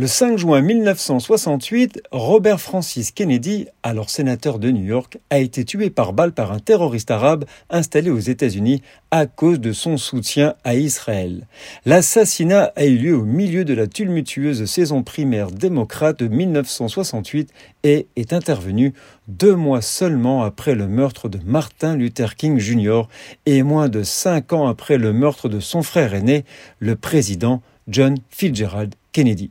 Le 5 juin 1968, Robert Francis Kennedy, alors sénateur de New York, a été tué par balle par un terroriste arabe installé aux États-Unis à cause de son soutien à Israël. L'assassinat a eu lieu au milieu de la tumultueuse saison primaire démocrate de 1968 et est intervenu deux mois seulement après le meurtre de Martin Luther King Jr. et moins de cinq ans après le meurtre de son frère aîné, le président John Fitzgerald Kennedy.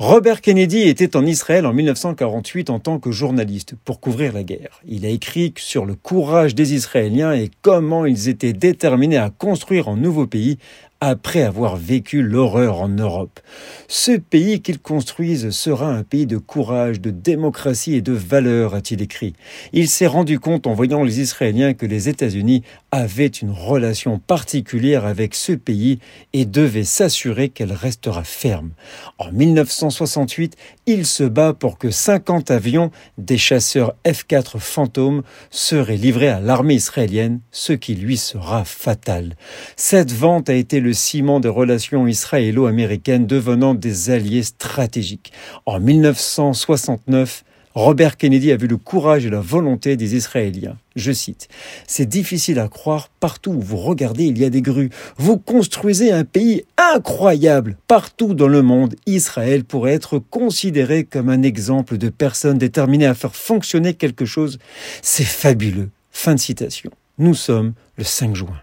Robert Kennedy était en Israël en 1948 en tant que journaliste pour couvrir la guerre. Il a écrit sur le courage des Israéliens et comment ils étaient déterminés à construire un nouveau pays après avoir vécu l'horreur en Europe. Ce pays qu'ils construisent sera un pays de courage, de démocratie et de valeur, a-t-il écrit. Il s'est rendu compte en voyant les Israéliens que les États-Unis avaient une relation particulière avec ce pays et devaient s'assurer qu'elle restera ferme. En 1968, il se bat pour que 50 avions des chasseurs F-4 fantômes seraient livrés à l'armée israélienne, ce qui lui sera fatal. Cette vente a été le le ciment des relations israélo-américaines devenant des alliés stratégiques. En 1969, Robert Kennedy a vu le courage et la volonté des Israéliens. Je cite, C'est difficile à croire, partout où vous regardez, il y a des grues. Vous construisez un pays incroyable. Partout dans le monde, Israël pourrait être considéré comme un exemple de personnes déterminées à faire fonctionner quelque chose. C'est fabuleux. Fin de citation. Nous sommes le 5 juin.